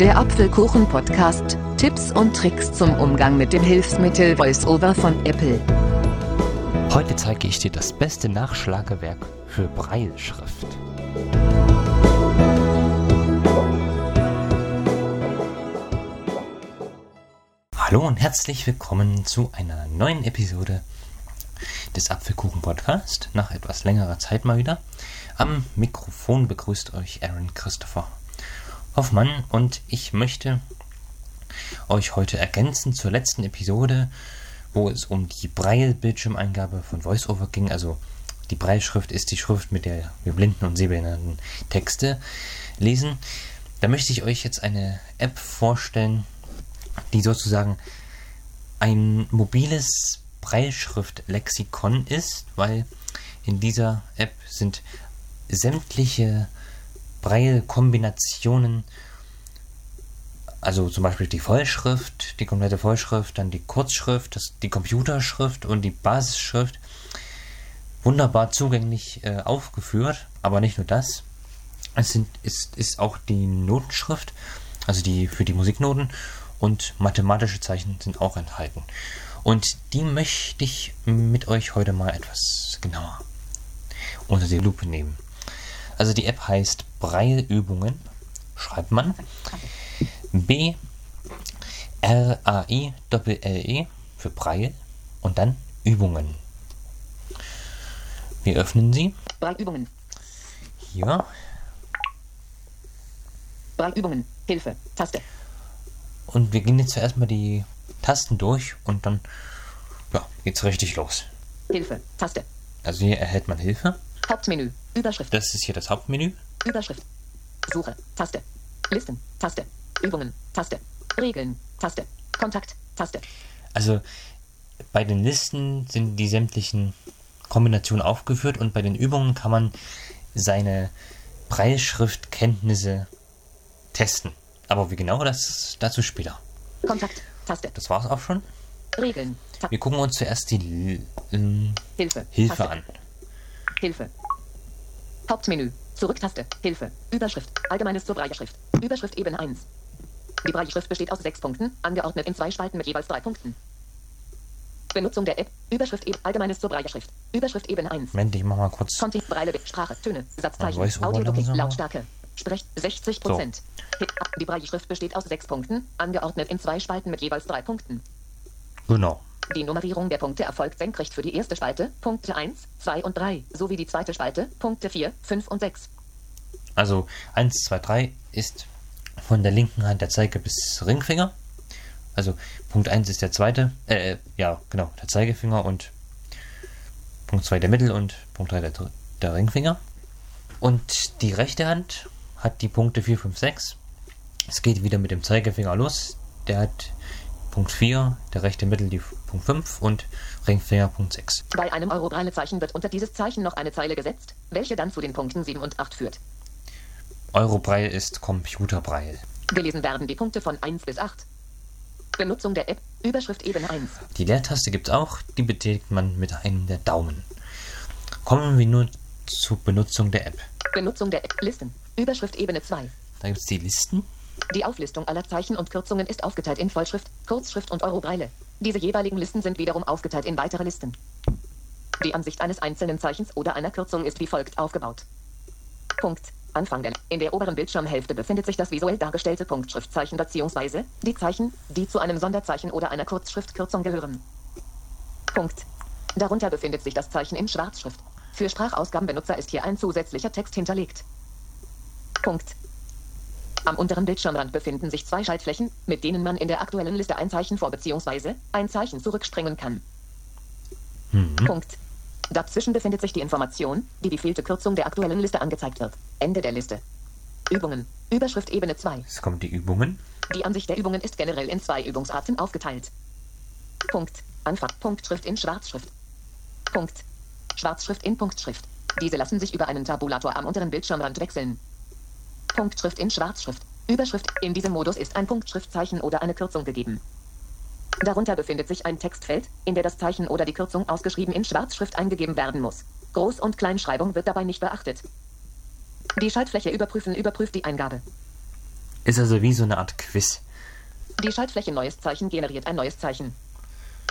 Der Apfelkuchen-Podcast. Tipps und Tricks zum Umgang mit dem Hilfsmittel VoiceOver von Apple. Heute zeige ich dir das beste Nachschlagewerk für Breilschrift. Hallo und herzlich willkommen zu einer neuen Episode des Apfelkuchen Podcast. Nach etwas längerer Zeit mal wieder. Am Mikrofon begrüßt euch Aaron Christopher Hoffmann und ich möchte euch heute ergänzen zur letzten Episode, wo es um die Braille-Bildschirmeingabe von VoiceOver ging. Also die Brailleschrift ist die Schrift, mit der wir blinden und sehbehinderten Texte lesen. Da möchte ich euch jetzt eine App vorstellen, die sozusagen ein mobiles Breitschrift-Lexikon ist, weil in dieser App sind sämtliche Braille-Kombinationen, also zum Beispiel die Vollschrift, die komplette Vollschrift, dann die Kurzschrift, das, die Computerschrift und die Basisschrift, wunderbar zugänglich äh, aufgeführt. Aber nicht nur das, es sind, ist, ist auch die Notenschrift, also die für die Musiknoten und mathematische Zeichen sind auch enthalten. Und die möchte ich mit euch heute mal etwas genauer unter die Lupe nehmen. Also die App heißt Braille-Übungen, schreibt man B R A I L L E für Braille und dann Übungen. Wir öffnen sie. Braille-Übungen. Hier. Braille-Übungen. Hilfe. Taste. Und wir gehen jetzt zuerst mal die Tasten durch und dann ja, geht's richtig los. Hilfe. Taste. Also hier erhält man Hilfe. Hauptmenü. Überschrift. Das ist hier das Hauptmenü. Überschrift. Suche. Taste. Listen. Taste. Übungen. Taste. Regeln. Taste. Kontakt. Taste. Also bei den Listen sind die sämtlichen Kombinationen aufgeführt und bei den Übungen kann man seine Preisschriftkenntnisse testen. Aber wie genau, das dazu später. Kontakt. Taste. Das war's auch schon. Regeln. Ta Wir gucken uns zuerst die ähm, Hilfe. Hilfe Taste. an. Hilfe. Hauptmenü. Zurücktaste. Hilfe. Überschrift. Allgemeines zur Brailleschrift. Überschrift Ebene 1. Die Brailleschrift besteht aus sechs Punkten, angeordnet in zwei Spalten mit jeweils drei Punkten. Benutzung der App. Überschrift Ebene. Allgemeines zur Brailleschrift. Überschrift Ebene 1. Moment, ich mach mal kurz. Kontext, Breile, Sprache, Töne, Satzzeichen, mal. Lautstärke. Sprech 60 Prozent. Die Brailleschrift besteht aus sechs Punkten, angeordnet in zwei Spalten mit jeweils drei Punkten. Genau. Die Nummerierung der Punkte erfolgt senkrecht für die erste Spalte, Punkte 1, 2 und 3, sowie die zweite Spalte, Punkte 4, 5 und 6. Also 1, 2, 3 ist von der linken Hand der Zeige bis Ringfinger. Also Punkt 1 ist der zweite, äh, ja, genau, der Zeigefinger und Punkt 2 der Mittel und Punkt 3 der, der Ringfinger. Und die rechte Hand hat die Punkte 4, 5, 6. Es geht wieder mit dem Zeigefinger los. Der hat Punkt 4, der rechte Mittel die Punkt 5 und Ringfinger Punkt 6. Bei einem Euro-Breile-Zeichen wird unter dieses Zeichen noch eine Zeile gesetzt, welche dann zu den Punkten 7 und 8 führt. Eurobreil ist Computerbreil. Gelesen werden die Punkte von 1 bis 8. Benutzung der App, Überschrift Ebene 1. Die Leertaste gibt es auch, die betätigt man mit einem der Daumen. Kommen wir nun zur Benutzung der App. Benutzung der App, Listen, Überschrift Ebene 2. Da gibt es die Listen. Die Auflistung aller Zeichen und Kürzungen ist aufgeteilt in Vollschrift, Kurzschrift und Eurobreile. Diese jeweiligen Listen sind wiederum aufgeteilt in weitere Listen. Die Ansicht eines einzelnen Zeichens oder einer Kürzung ist wie folgt aufgebaut. Punkt. Anfang der. In der oberen Bildschirmhälfte befindet sich das visuell dargestellte Punktschriftzeichen bzw. die Zeichen, die zu einem Sonderzeichen oder einer Kurzschriftkürzung gehören. Punkt. Darunter befindet sich das Zeichen in Schwarzschrift. Für Sprachausgabenbenutzer ist hier ein zusätzlicher Text hinterlegt. Punkt. Am unteren Bildschirmrand befinden sich zwei Schaltflächen, mit denen man in der aktuellen Liste ein Zeichen vor bzw. ein Zeichen zurückspringen kann. Punkt. Dazwischen befindet sich die Information, die die fehlte Kürzung der aktuellen Liste angezeigt wird. Ende der Liste. Übungen. Überschrift Ebene 2. Jetzt kommen die Übungen. Die Ansicht der Übungen ist generell in zwei Übungsarten aufgeteilt. Punkt. Anfang. Punktschrift in Schwarzschrift. Punkt. Schwarzschrift in Punktschrift. Diese lassen sich über einen Tabulator am unteren Bildschirmrand wechseln. Punktschrift in Schwarzschrift. Überschrift. In diesem Modus ist ein Punktschriftzeichen oder eine Kürzung gegeben. Darunter befindet sich ein Textfeld, in der das Zeichen oder die Kürzung ausgeschrieben in Schwarzschrift eingegeben werden muss. Groß- und Kleinschreibung wird dabei nicht beachtet. Die Schaltfläche Überprüfen überprüft die Eingabe. Ist also wie so eine Art Quiz. Die Schaltfläche Neues Zeichen generiert ein neues Zeichen.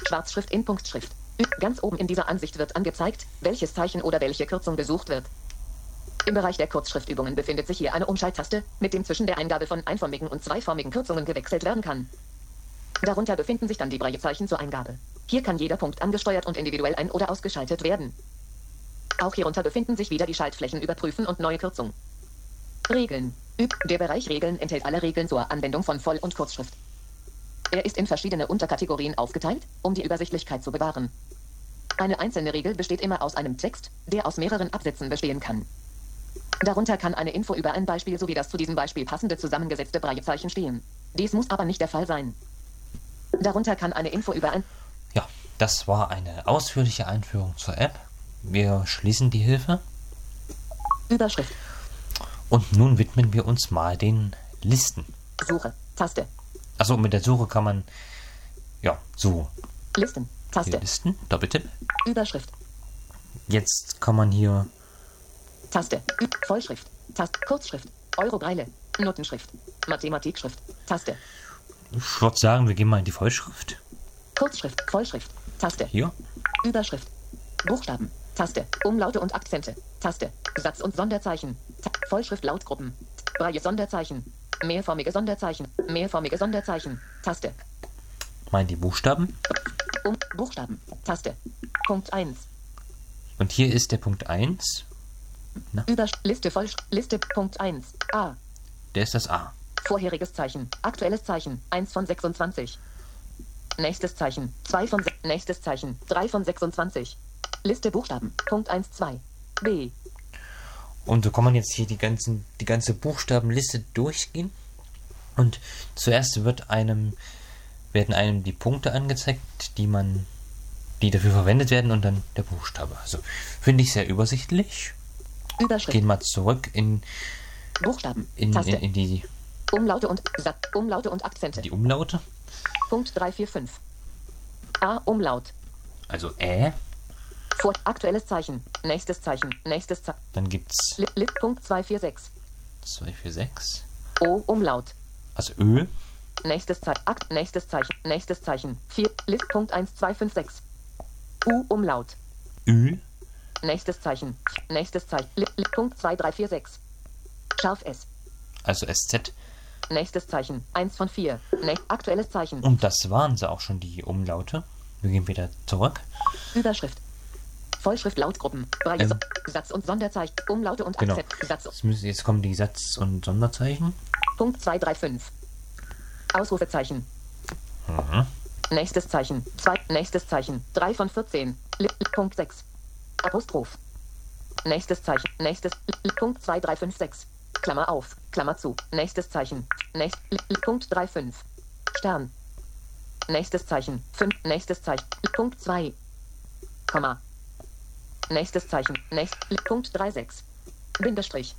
Schwarzschrift in Punktschrift. Ganz oben in dieser Ansicht wird angezeigt, welches Zeichen oder welche Kürzung gesucht wird. Im Bereich der Kurzschriftübungen befindet sich hier eine Umschalttaste, mit dem zwischen der Eingabe von einformigen und zweiformigen Kürzungen gewechselt werden kann. Darunter befinden sich dann die Braillezeichen zur Eingabe. Hier kann jeder Punkt angesteuert und individuell ein- oder ausgeschaltet werden. Auch hierunter befinden sich wieder die Schaltflächen Überprüfen und Neue Kürzung. Regeln. Der Bereich Regeln enthält alle Regeln zur Anwendung von Voll- und Kurzschrift. Er ist in verschiedene Unterkategorien aufgeteilt, um die Übersichtlichkeit zu bewahren. Eine einzelne Regel besteht immer aus einem Text, der aus mehreren Absätzen bestehen kann. Darunter kann eine Info über ein Beispiel sowie das zu diesem Beispiel passende zusammengesetzte Braillezeichen stehen. Dies muss aber nicht der Fall sein. Darunter kann eine Info über ein Ja, das war eine ausführliche Einführung zur App. Wir schließen die Hilfe Überschrift, und nun widmen wir uns mal den Listen. Suche, Taste, Also mit der Suche kann man ja so Listen, hier Taste, Listen, Doppeltipp. Überschrift, Jetzt kann man hier Taste, Vollschrift, Taste, Kurzschrift, Eurobreile, Notenschrift, Mathematikschrift, Taste, ich würde sagen, wir gehen mal in die Vollschrift. Kurzschrift, Vollschrift, Taste, Hier. Überschrift, Buchstaben, Taste, Umlaute und Akzente, Taste, Satz und Sonderzeichen, Ta Vollschrift Lautgruppen, Braille Sonderzeichen, mehrformige Sonderzeichen, mehrformige Sonderzeichen, Taste, Mal die Buchstaben. um Buchstaben, Taste, Punkt 1, Und hier ist der Punkt 1. Über Liste voll Liste Punkt 1, A, Der ist das A. vorheriges Zeichen, aktuelles Zeichen, 1 von 26. Nächstes Zeichen, 2 von nächstes Zeichen, 3 von 26. Liste Buchstaben, Punkt 1, 2, B, Und so kann man jetzt hier die, ganzen, die ganze Buchstabenliste durchgehen. Und zuerst wird einem, werden einem die Punkte angezeigt, die man, die dafür verwendet werden und dann der Buchstabe. Also finde ich sehr übersichtlich. Überschrift, Gehen mal zurück in, Buchstaben, in, in, in die, Umlaute und Umlaute und Akzente. die Umlaute. Punkt 345. A. Umlaut. Also Ä. Vor aktuelles Zeichen. Nächstes Zeichen. Nächstes Zeichen. Dann gibt's Lit, Lit. Punkt 246. 246. O. Umlaut. Also Ö. Nächstes Zeichen. Akt. Nächstes Zeichen. Nächstes Zeichen. 4. Lit. Punkt 1256. U. Umlaut. Ü. Nächstes Zeichen. Nächstes Zeichen. Punkt 2346. Scharf S. Also SZ. Nächstes Zeichen. 1 von 4. Nä aktuelles Zeichen. Und das waren sie auch schon, die Umlaute. Wir gehen wieder zurück. Überschrift. Vollschrift Lautgruppen. Ähm. Satz und Sonderzeichen. Umlaute und Genau. Akzent. Satz. Jetzt, müssen, jetzt kommen die Satz- und Sonderzeichen. Punkt 235. Ausrufezeichen. Mhm. Nächstes Zeichen. Zwei. Nächstes Zeichen. 3 von 14. Li, li, Punkt 6. Apostroph. Nächstes Zeichen. Nächstes. Punkt 2356. Klammer auf. Klammer zu. Nächstes Zeichen. Nächst, Punkt 35. Stern. Nächstes Zeichen. 5. Nächstes Zeichen. Punkt 2. Komma. Nächstes Zeichen. Nächst, Punkt 36. Bindestrich.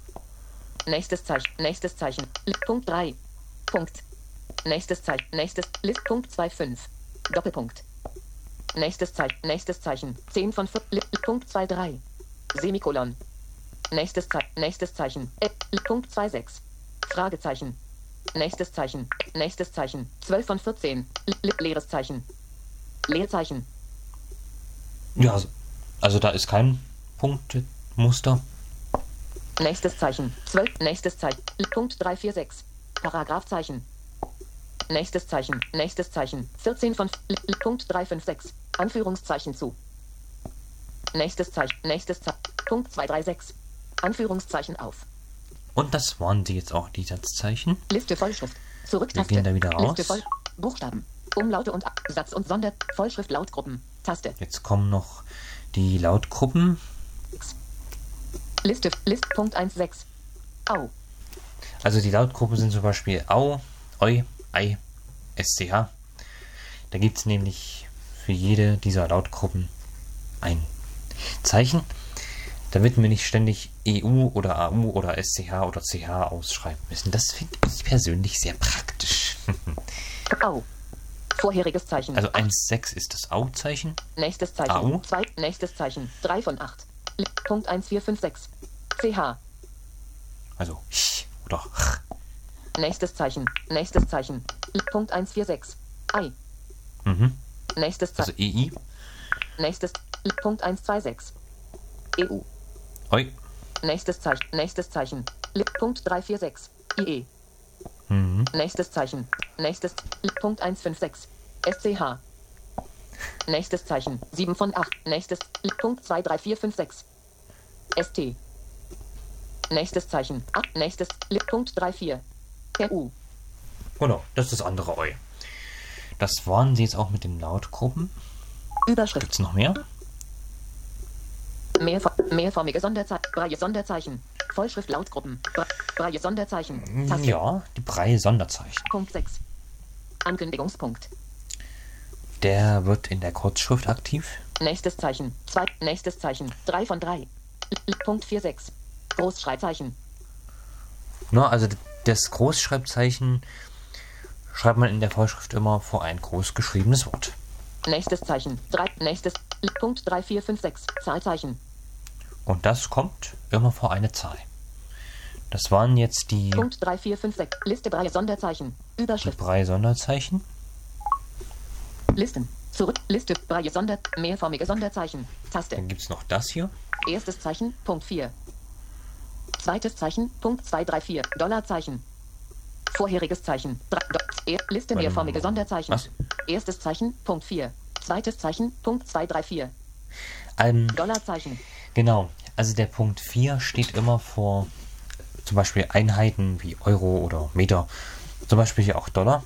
Nächstes Zeichen. Nächstes Zeichen. Punkt 3. Punkt. Nächstes Zeichen. Nächstes. List. Punkt 25. Doppelpunkt. Nächstes Zeichen. Nächstes Zeichen. 10 von 4. Li, Punkt 23. Semikolon. Nächstes Zeichen. Nächstes Zeichen. Äh, Punkt 26. Fragezeichen. Nächstes Zeichen. Nächstes Zeichen. 12 von 14. Li, li, leeres Zeichen. Leerzeichen. Ja, also, da ist kein Punktmuster. Nächstes Zeichen. 12. Nächstes Zeichen. Punkt 346. Paragraphzeichen. Nächstes Zeichen. Nächstes Zeichen. 14 von Punkt 356. Anführungszeichen zu. Nächstes Zeichen. Nächstes Zeichen. Punkt 236. Anführungszeichen auf. Und das waren sie jetzt auch, die Satzzeichen. Liste Vollschrift. Zurücktaste. Wir gehen da wieder raus. Liste voll. Buchstaben. Umlaute und Satz und Sonder. Vollschrift Lautgruppen. Taste. Jetzt kommen noch die Lautgruppen. Liste. List. Punkt 16. Au. Also die Lautgruppen sind zum Beispiel Au, Eu, Ei, SCH. Da gibt es nämlich für jede dieser Lautgruppen ein Zeichen, damit wir nicht ständig EU oder AU oder SCH oder CH ausschreiben müssen. Das finde ich persönlich sehr praktisch. Au. Vorheriges Zeichen. Also 1,6 ist das Au-Zeichen. Nächstes Zeichen. Au. 2. Nächstes Zeichen. 3 von 8. Li- Punkt 1456. CH. Also ch oder ch. Nächstes Zeichen. Nächstes Zeichen. Punkt 146. Ei. Mhm. Nächstes Also Zeichen. EI. Nächstes. Punkt 126. EU. Oi. Nächstes Zeichen. Nächstes Zeichen. Punkt 346. IE. Mhm. Nächstes Zeichen. Nächstes. Punkt 156. SCH. Nächstes Zeichen. 7 von 8. Nächstes. Punkt 23456. ST. Nächstes Zeichen. Ah, nächstes. Punkt 34. RU. Genau, das ist das andere Oi. Das waren sie jetzt auch mit den Lautgruppen. Überschrift. Gibt's noch mehr? Mehrfor mehrformige Sonderzeichen. Braille Sonderzeichen. Vollschrift Lautgruppen. Braille Sonderzeichen. Taste. Ja, die Brei Sonderzeichen. Punkt 6. Ankündigungspunkt. Der wird in der Kurzschrift aktiv. Nächstes Zeichen. Zwei. Nächstes Zeichen. 3 von 3. Punkt 46. Großschreibzeichen. Na, also das Großschreibzeichen schreibt man in der Vorschrift immer vor ein groß geschriebenes Wort. Nächstes Zeichen. 3. Nächstes. Punkt 3456. Zahlzeichen. Und das kommt immer vor eine Zahl. Das waren jetzt die, Punkt 3456. Liste Braille Sonderzeichen. die Überschrift. Brei Sonderzeichen. Listen. Zurück. Liste Braille Sonder. Mehrformige Sonderzeichen. Taste. Dann gibt's noch das hier. Erstes Zeichen, Punkt 4. Zweites Zeichen, Punkt 234, Dollarzeichen. Vorheriges Zeichen, Liste mal. Sonderzeichen. Was? Erstes Zeichen, Punkt 4. Zweites Zeichen, Punkt 234, Ähm, Dollarzeichen. genau. Also der Punkt 4 steht immer vor zum Beispiel Einheiten wie Euro oder Meter. Zum Beispiel hier auch Dollar.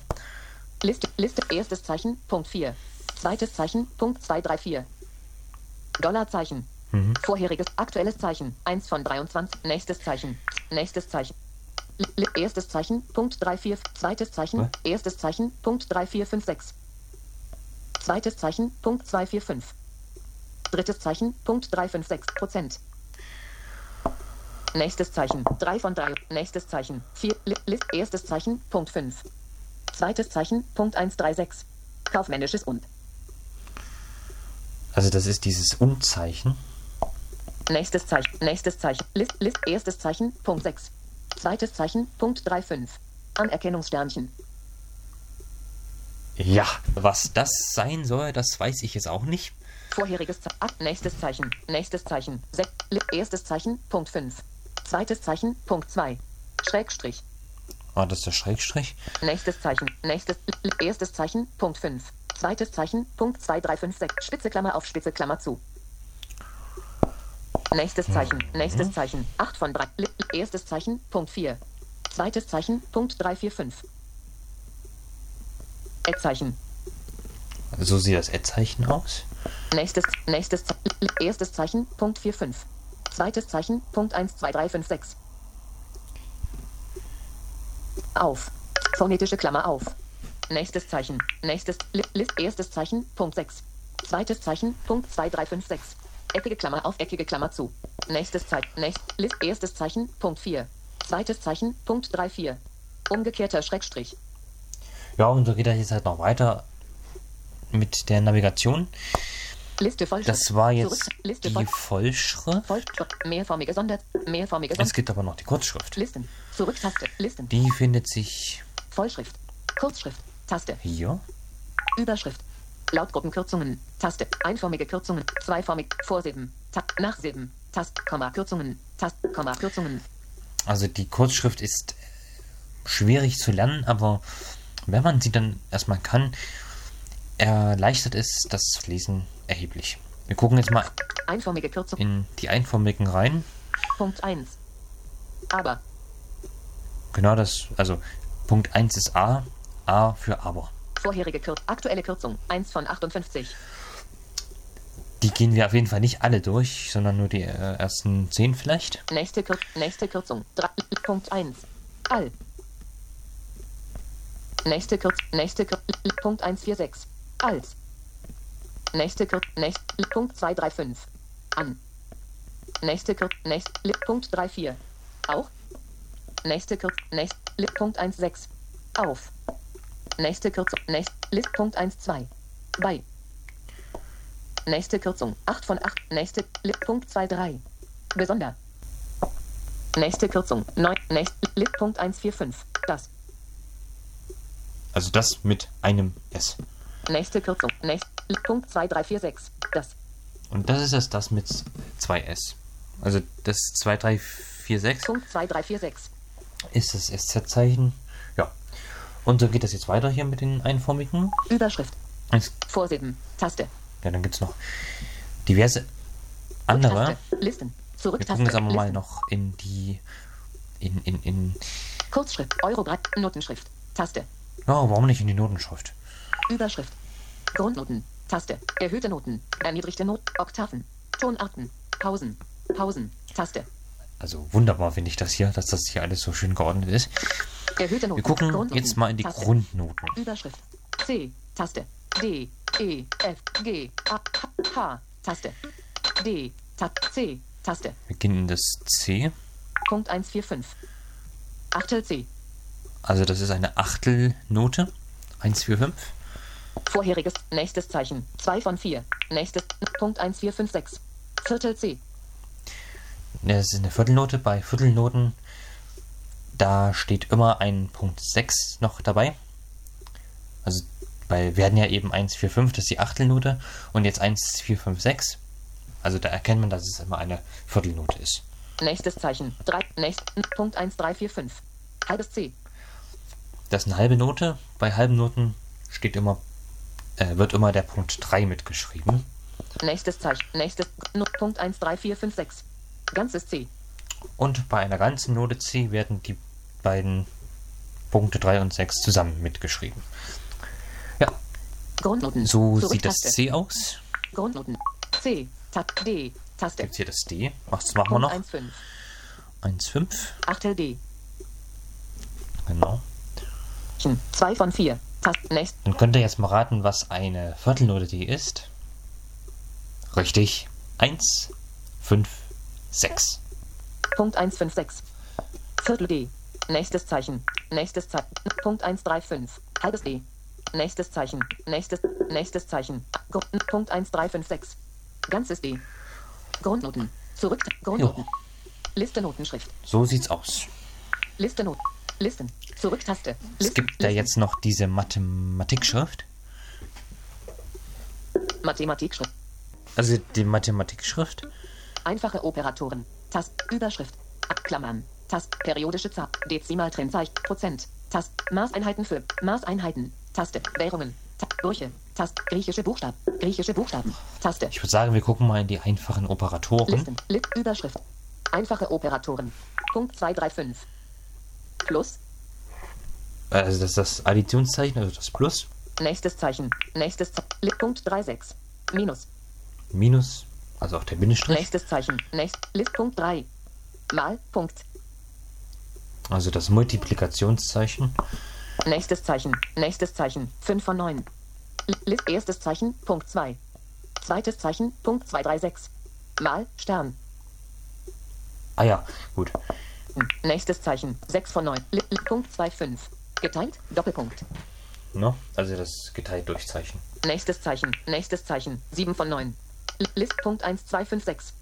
Liste, Liste, erstes Zeichen, Punkt 4. Zweites Zeichen, Punkt 234. Dollarzeichen. Vorheriges, aktuelles Zeichen, 1 von 23. Nächstes Zeichen, nächstes Zeichen. Erstes Zeichen, Punkt 34. Zweites Zeichen, Was? erstes Zeichen, Punkt 3456. Zweites Zeichen, Punkt 245. Drittes Zeichen, Punkt 356 Prozent. Nächstes Zeichen, 3 von 3. Nächstes Zeichen, 4. List, erstes Zeichen, Punkt 5. Zweites Zeichen, Punkt 136. Kaufmännisches und. Also das ist dieses Und-Zeichen. Nächstes Zeichen, nächstes Zeichen, List, List, erstes Zeichen, Punkt 6. Zweites Zeichen, Punkt 35. Anerkennungssternchen. Ja, was das sein soll, das weiß ich jetzt auch nicht. Vorheriges Zeichen, ab, nächstes Zeichen, nächstes Zeichen, Li, erstes Zeichen, Punkt 5. Zweites Zeichen, Punkt 2. Schrägstrich. Ah, das ist der Schrägstrich. Nächstes Zeichen, nächstes, erstes Zeichen, Punkt 5. Zweites Zeichen, Punkt 2356. Spitze Klammer auf Spitze Klammer zu. Nächstes Zeichen, nächstes Zeichen, 8 von 3. Li, erstes Zeichen, Punkt 4. Zweites Zeichen, Punkt 345. Eckzeichen. So sieht das Ad-Zeichen aus. Nächstes, nächstes, erstes Zeichen, Punkt 45. Zweites Zeichen, Punkt 12356. Auf. Phonetische Klammer auf. Nächstes Zeichen. Nächstes, erstes Zeichen, Punkt 6. Zweites Zeichen, Punkt 2356. Eckige Klammer auf, eckige Klammer zu. Nächstes Zeichen, nächst, List, erstes Zeichen, Punkt 4. Zweites Zeichen, Punkt 34. Umgekehrter Schrägstrich. Ja, und so geht das jetzt halt noch weiter mit der Navigation. Liste Vollschrift. Das war jetzt Zurück, Liste die voll, Vollschrift. voll, mehrformige Sonder, mehrformige Es Sonder, gibt aber noch die Kurzschrift. Listen. Zurücktaste, Listen. Die findet sich Vollschrift. Kurzschrift. Taste. hier. Überschrift. Lautgruppenkürzungen. Taste. Einformige Kürzungen. Zweiformig. Vorsilben. Ta Nachsilben. Tast. Komma. Kürzungen. Tast. Komma. Kürzungen. Also die Kurzschrift ist schwierig zu lernen, aber wenn man sie dann erstmal kann, erleichtert es das Lesen erheblich. Wir gucken jetzt mal Einformige Kürzung. in die einformigen rein. Punkt 1. Aber. Genau das, also Punkt 1 ist A, A für aber. Vorherige Kürzung. Aktuelle Kürzung. 1 von 58. Die gehen wir auf jeden Fall nicht alle durch, sondern nur die äh, ersten 10 vielleicht. Nächste, Kür nächste Kürzung. Drei Punkt 1. All. Nächste Kürzung. Nächste Kür Punkt 146. Als. Nächste Kürzung. Nächste Punkt 235. An. Nächste Kürzung. Nächste Punkt 34. Auch. Nächste Kürzung. Nächste Punkt 16. Auf. Nächste Kürzung. Nächste Punkt 12. Bei. Nächste Kürzung. 8 von 8. Nächste Punkt 23. Besonder. Nächste Kürzung. 9. Nächste Punkt 145. Das. Also das mit einem S. Nächste Kürzung. Nächst, Punkt 2346. Das. Und das ist das, das mit zwei S. Also das 2346 Punkt 2346. ist das SZ-Zeichen. Ja. Und so geht das jetzt weiter hier mit den einformigen. Überschrift. Jetzt, Vorsilben. Taste. Ja, dann gibt es noch diverse andere. Listen. Wir Zurücktaste. gucken jetzt aber mal noch in die. In, in, in. Kurzschrift. Eurobreit. Notenschrift. Taste. Oh, warum nicht in die Notenschrift? Überschrift. Grundnoten. Taste. Erhöhte Noten. Erniedrigte Noten. Oktaven. Tonarten. Pausen. Pausen. Taste. Also wunderbar finde ich das hier, dass das hier alles so schön geordnet ist. Erhöhte Noten. Wir gucken Grundnoten. jetzt mal in die Taste. Grundnoten. Überschrift. C. Taste. D. E. F. G. A. H. Taste. D. Ta C. Taste. Das C. Punkt 145. Achtel C. Also das ist eine Achtelnote. 145. Vorheriges. Nächstes Zeichen. 2 von 4. Nächstes. Punkt 1456. Viertel C. Das ist eine Viertelnote. Bei Viertelnoten, da steht immer ein Punkt 6 noch dabei. Also bei werden ja eben 145, das ist die Achtelnote. Und jetzt 1456. Also da erkennt man, dass es immer eine Viertelnote ist. Nächstes Zeichen. 3. Nächst. Punkt 1345. Halbes C. Das ist eine halbe Note. Bei halben Noten steht immer, äh, wird immer der Punkt 3 mitgeschrieben. Nächstes Zeichen. Nächstes. Punkt 13456. Ganzes C. Und bei einer ganzen Note C werden die beiden Punkte 3 und 6 zusammen mitgeschrieben. Grundnoten. so Zurück sieht das Taste. C aus. Grundnoten. C. Ta D. Taste. Jetzt hier das D. Was machen wir noch? 15. 1,5. Achtel D. Genau. 2 von 4. Taste. Nächst. Dann könnt ihr jetzt mal raten, was eine Viertelnote D ist. Richtig. 1, 5, 6. Punkt 156. Viertel D. Nächstes Zeichen. Nächstes Zeichen. Punkt 135. Halbes D. Nächstes Zeichen. Nächstes. Nächstes Zeichen. Gru Punkt 1356. Ganzes D. Grundnoten. Zurück. Grundnoten. Liste Notenschrift. So sieht's aus. Liste Noten. Listen. Zurücktaste. Es Listen. gibt da Listen. jetzt noch diese Mathematikschrift. Mathematikschrift. Also die Mathematikschrift. Einfache Operatoren. Tast. Überschrift. Klammern. Tast. Periodische Zahl. Dezimaltrennzeichen. Prozent. Tast. Maßeinheiten für. Maßeinheiten. Taste. Währungen. Ta Brüche. Tast. Griechische Buchstaben. Griechische Buchstaben. Taste. Ich würde sagen, wir gucken mal in die einfachen Operatoren. Listen. Lit. Überschrift. Einfache Operatoren. Punkt 235. Plus. Also das ist das Additionszeichen, also das Plus. Nächstes Zeichen. Nächstes Zeichen. Punkt 36. Minus. Minus, also auch der Bindestrich. Nächstes Zeichen. Nächst. Lit. Punkt 3. Mal. Punkt. Also das Multiplikationszeichen. Nächstes Zeichen. Nächstes Zeichen. 5 von 9. List. Erstes Zeichen. Punkt 2. Zweites Zeichen. Punkt 236. Mal. Stern. Ah ja, gut. Hm. Nächstes Zeichen. 6 von 9. Li, li, Punkt 25. Geteilt. Doppelpunkt. Ne? Also das geteilt durch Zeichen. Nächstes Zeichen. Nächstes Zeichen. 7 von 9. Li- List. Punkt 1256.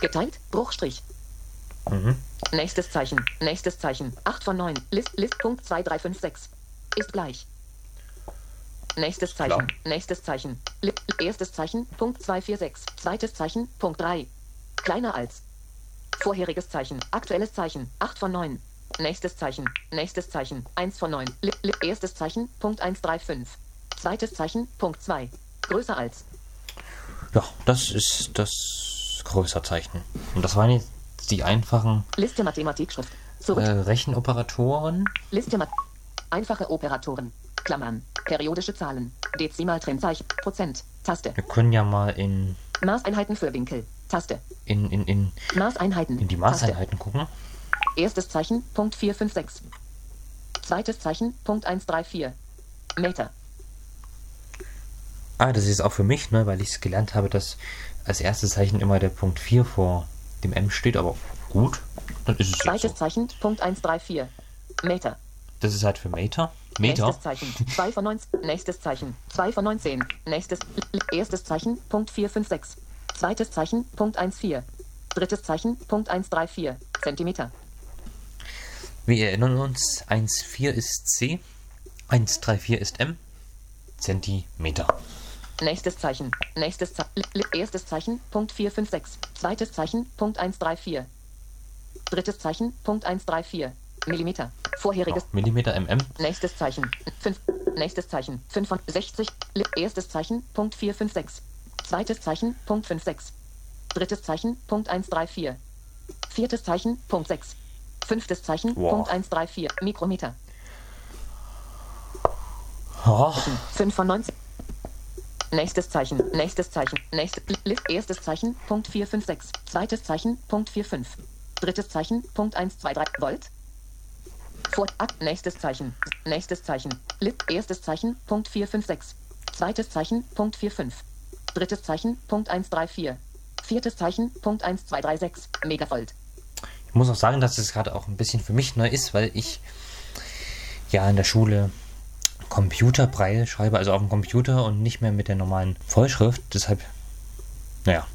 Geteilt. Bruchstrich. Mhm. Nächstes Zeichen. Nächstes Zeichen. 8 von 9. List. List. Punkt 2356. Ist gleich. Nächstes Klar. Zeichen. Nächstes Zeichen. Li erstes Zeichen. Punkt 246. Zweites Zeichen. Punkt 3. Kleiner als. Vorheriges Zeichen. Aktuelles Zeichen. 8 von 9. Nächstes Zeichen. Nächstes Zeichen. 1 von 9. Li li erstes Zeichen. Punkt 135. Zweites Zeichen. Punkt 2. Größer als. Ja, das ist das Größerzeichen. Und das waren jetzt die einfachen Liste Mathematikschrift. Zurück. äh, Rechenoperatoren. Liste Mat Einfache Operatoren. Klammern. Periodische Zahlen. Dezimaltrennzeichen. Prozent. Taste. Wir können ja mal in, Maßeinheiten für Winkel. Taste. in, in, in, Maßeinheiten. in die Taste. Maßeinheiten gucken. Erstes Zeichen. Punkt 456. Zweites Zeichen. Punkt 134. Meter. Ah, das ist auch für mich, ne, weil ich es gelernt habe, dass als erstes Zeichen immer der Punkt 4 vor dem M steht, aber gut, dann ist es Zweites so. Zeichen. Punkt 134. Meter. Das ist halt für Meter. Meter. Nächstes Zeichen. 2 von 19. Nächstes Zeichen. 2 von 19. Nächstes. Erstes Zeichen. Punkt 456. Zweites Zeichen. Punkt 14. Drittes Zeichen. Punkt 134. Zentimeter. Wir erinnern uns, 1,4 ist C. 134 ist M. Zentimeter. Nächstes Zeichen. Nächstes Zeichen. Erstes Zeichen. Punkt 456. Zweites Zeichen. Punkt 134. Drittes Zeichen. Punkt 134. Millimeter. Vorheriges. Genau. Millimeter MM. Nächstes Zeichen. 5. Nächstes Zeichen. 65. Erstes Zeichen. Punkt 456. Zweites Zeichen. Punkt 56. Drittes Zeichen. Punkt 134. Viertes Zeichen. Punkt 6. Fünftes Zeichen. Wow. Punkt 134. Mikrometer. Oh, 5 von 19. Nächstes Zeichen, nächstes Zeichen, nächstes, erstes Zeichen, Punkt 456. Zweites Zeichen, Punkt 45. Drittes Zeichen, Punkt 123 Volt. Vor, ab, nächstes Zeichen, nächstes Zeichen, erstes Zeichen, Punkt 456. Zweites Zeichen, Punkt 45. Drittes Zeichen, Punkt 134. Viertes Zeichen, Punkt 1236, Megavolt. ich muss auch sagen, dass es gerade auch ein bisschen für mich neu ist, weil ich ja in der Schule Computerbraille schreibe, also auf dem Computer und nicht mehr mit der normalen Vollschrift. Deshalb, naja.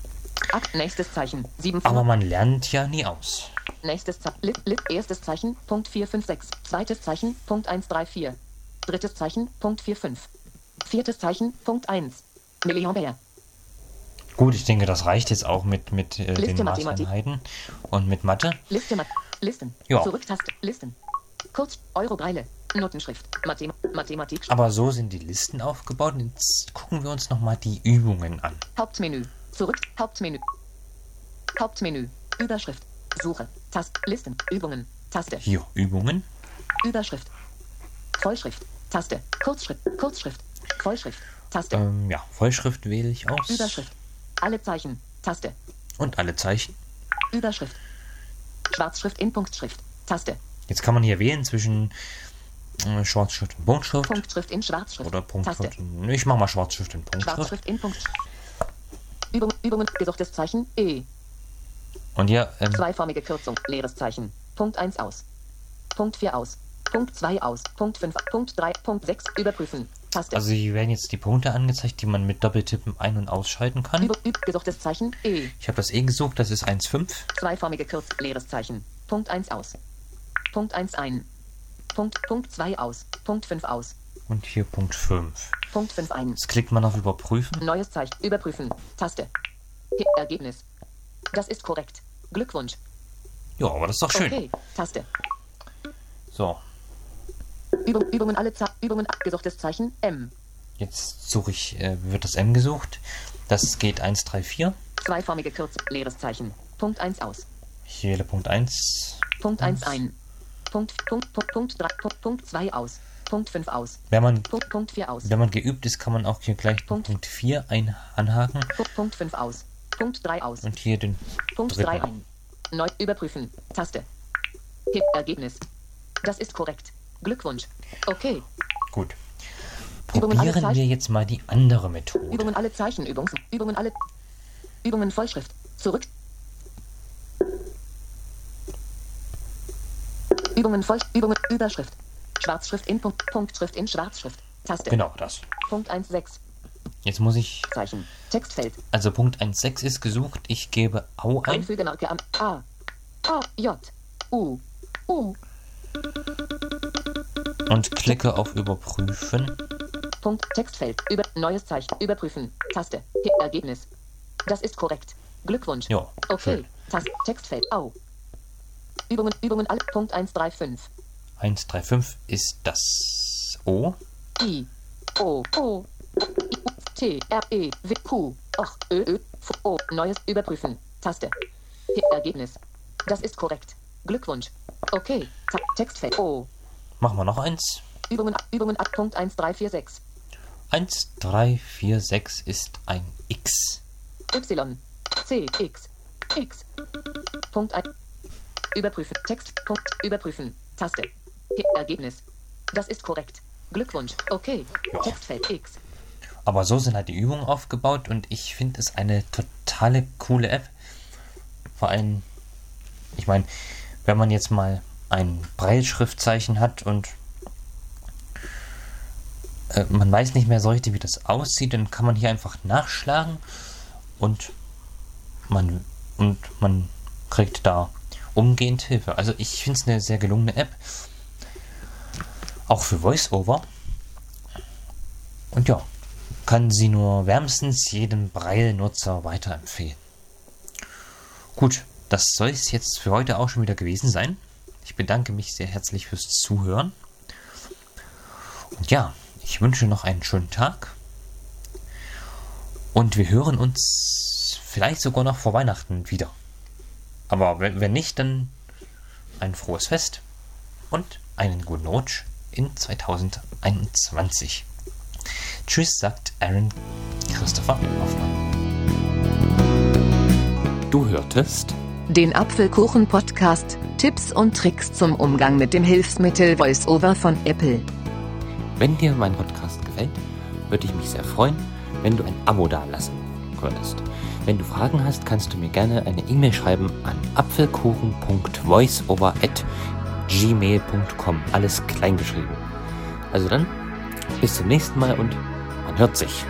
Ab, nächstes Zeichen, 7 von Aber man lernt ja nie aus. Nächstes Zeichen. Lit, Lit, erstes Zeichen, Punkt 456. Zweites Zeichen, Punkt 134. Drittes Zeichen, Punkt 45. Viertes Zeichen, Punkt 1. Milliampere. Gut, ich denke, das reicht jetzt auch mit, mit äh, Liste den. Maßeinheiten und mit Mathe. Liste, Listen. Ja. Zurücktaste. Listen. Kurz. Euro Breile. Notenschrift. Mathem Mathematik. Aber so sind die Listen aufgebaut. Jetzt gucken wir uns nochmal die Übungen an. Hauptmenü. Zurück. Hauptmenü. Hauptmenü. Überschrift. Suche. Tast. Listen. Übungen. Taste. Hier, Übungen. Überschrift. Vollschrift. Taste. Kurzschrift. Kurzschrift. Vollschrift. Taste. Ähm, ja, Vollschrift wähle ich aus. Überschrift. Alle Zeichen. Taste. Und alle Zeichen. Überschrift. Schwarzschrift in Punktschrift. Taste. Jetzt kann man hier wählen zwischen Schwarzschrift und Punktschrift. Punktschrift in Schwarzschrift. Oder Punktschrift. Und- Ich mach mal Schwarzschrift und Punktschrift. Schwarzschrift in Punktschrift. Übung, Übungen. Gesuchtes Zeichen. E. Und hier, ähm, Zweiformige Kürzung. Leeres Zeichen. Punkt 1 aus. Punkt 4 aus. Punkt 2 aus. Punkt 5. Punkt 3. Punkt 6. Überprüfen. Taste. also hier werden jetzt die Punkte angezeigt, die man mit Doppeltippen ein- und ausschalten kann. Übung, üb, gesuchtes Zeichen. E. Ich habe das eh gesucht, das ist 1,5. Zweiformige Kürzung. Leeres Zeichen. Punkt 1 aus. Punkt 1 ein. Punkt, Punkt 2 aus. Punkt 5 aus. Und hier Punkt 5. Punkt 5 ein. Jetzt klickt man auf Überprüfen. Neues Zeichen. Überprüfen. Taste. Hi- Ergebnis. Das ist korrekt. Glückwunsch. Ja, aber das ist doch schön. Okay. Taste. So, Übung, Übungen alle Ze Übungen gesuchtes Zeichen M. jetzt suche ich, äh, wird das M gesucht. Das geht 1, 3, 4. Zweiformige Kürzung. Leeres Zeichen. Punkt 1 aus. Ich wähle Punkt 1. Punkt 1 ein. Punkt, Punkt, Punkt, Punkt 3, Punkt, Punkt 2 aus. Punkt 5 aus. Wenn man, Punkt, Punkt 4 aus. wenn man geübt ist, kann man auch hier gleich Punkt. Punkt 4 ein anhaken Punkt, Punkt 5 aus. Punkt 3 aus. und hier den Punkt dritten. 3 ein. Neu überprüfen. Taste. Hi- Ergebnis. Das ist korrekt. Glückwunsch. Okay. Gut. Probieren wir jetzt mal die andere Methode. Übungen alle Zeichen. Übungs Übungen alle. Übungen Vollschrift. Zurück. Übungen Voll Übungen Überschrift. Schwarzschrift in Punkt. Punktschrift in Schwarzschrift. Taste. Genau das. Punkt 1.6. Jetzt muss ich, Zeichen. Textfeld. also Punkt 1.6 ist gesucht. Ich gebe Au ein. Einfügemarke am A. A. J. U. U. und klicke auf Überprüfen. Punkt. Textfeld. Über. Neues Zeichen. Überprüfen. Taste. Ergebnis. Das ist korrekt. Glückwunsch. Ja, Okay. schön. Taste. Textfeld. Au. Übungen. Übungen alle. Punkt 135. 135 ist das O. I. O. O. I, T. R. E. W. Q. Och. Ö. Ö. F. O. Neues. Überprüfen. Taste. Hi- Ergebnis. Das ist korrekt. Glückwunsch. Okay. Ta Textfeld. O. Machen wir noch eins. Übungen. Übungen ab. Punkt 1346. 1346 ist ein X. Y. C. X. X. Punkt 1. Überprüfen. Text. Überprüfen. Taste. Ergebnis. Das ist korrekt. Glückwunsch. Okay. Ja. Textfeld X. Aber so sind halt die Übungen aufgebaut und ich finde es eine totale coole App. Vor allem, ich meine, wenn man jetzt mal ein Breitschriftzeichen hat und äh, man weiß nicht mehr so richtig, wie das aussieht, dann kann man hier einfach nachschlagen und man und man kriegt da umgehend Hilfe. Also ich finde es eine sehr gelungene App. Auch für VoiceOver. Und ja, kann sie nur wärmstens jedem Braille-Nutzer weiterempfehlen. Gut, das soll es jetzt für heute auch schon wieder gewesen sein. Ich bedanke mich sehr herzlich fürs Zuhören. Und ja, ich wünsche noch einen schönen Tag. Und wir hören uns vielleicht sogar noch vor Weihnachten wieder. Aber wenn nicht, dann ein frohes Fest und einen guten Rutsch in 2021. Tschüss, sagt Aaron Christopher Hoffmann. Du hörtest den Apfelkuchen-Podcast, Tipps und Tricks zum Umgang mit dem Hilfsmittel VoiceOver von Apple. Wenn dir mein Podcast gefällt, würde ich mich sehr freuen, wenn du ein Abo dalassen könntest. Wenn du Fragen hast, kannst du mir gerne eine E-Mail schreiben an apfelkuchen.voiceover.gmail.com. Alles kleingeschrieben. Also dann, bis zum nächsten Mal und man hört sich.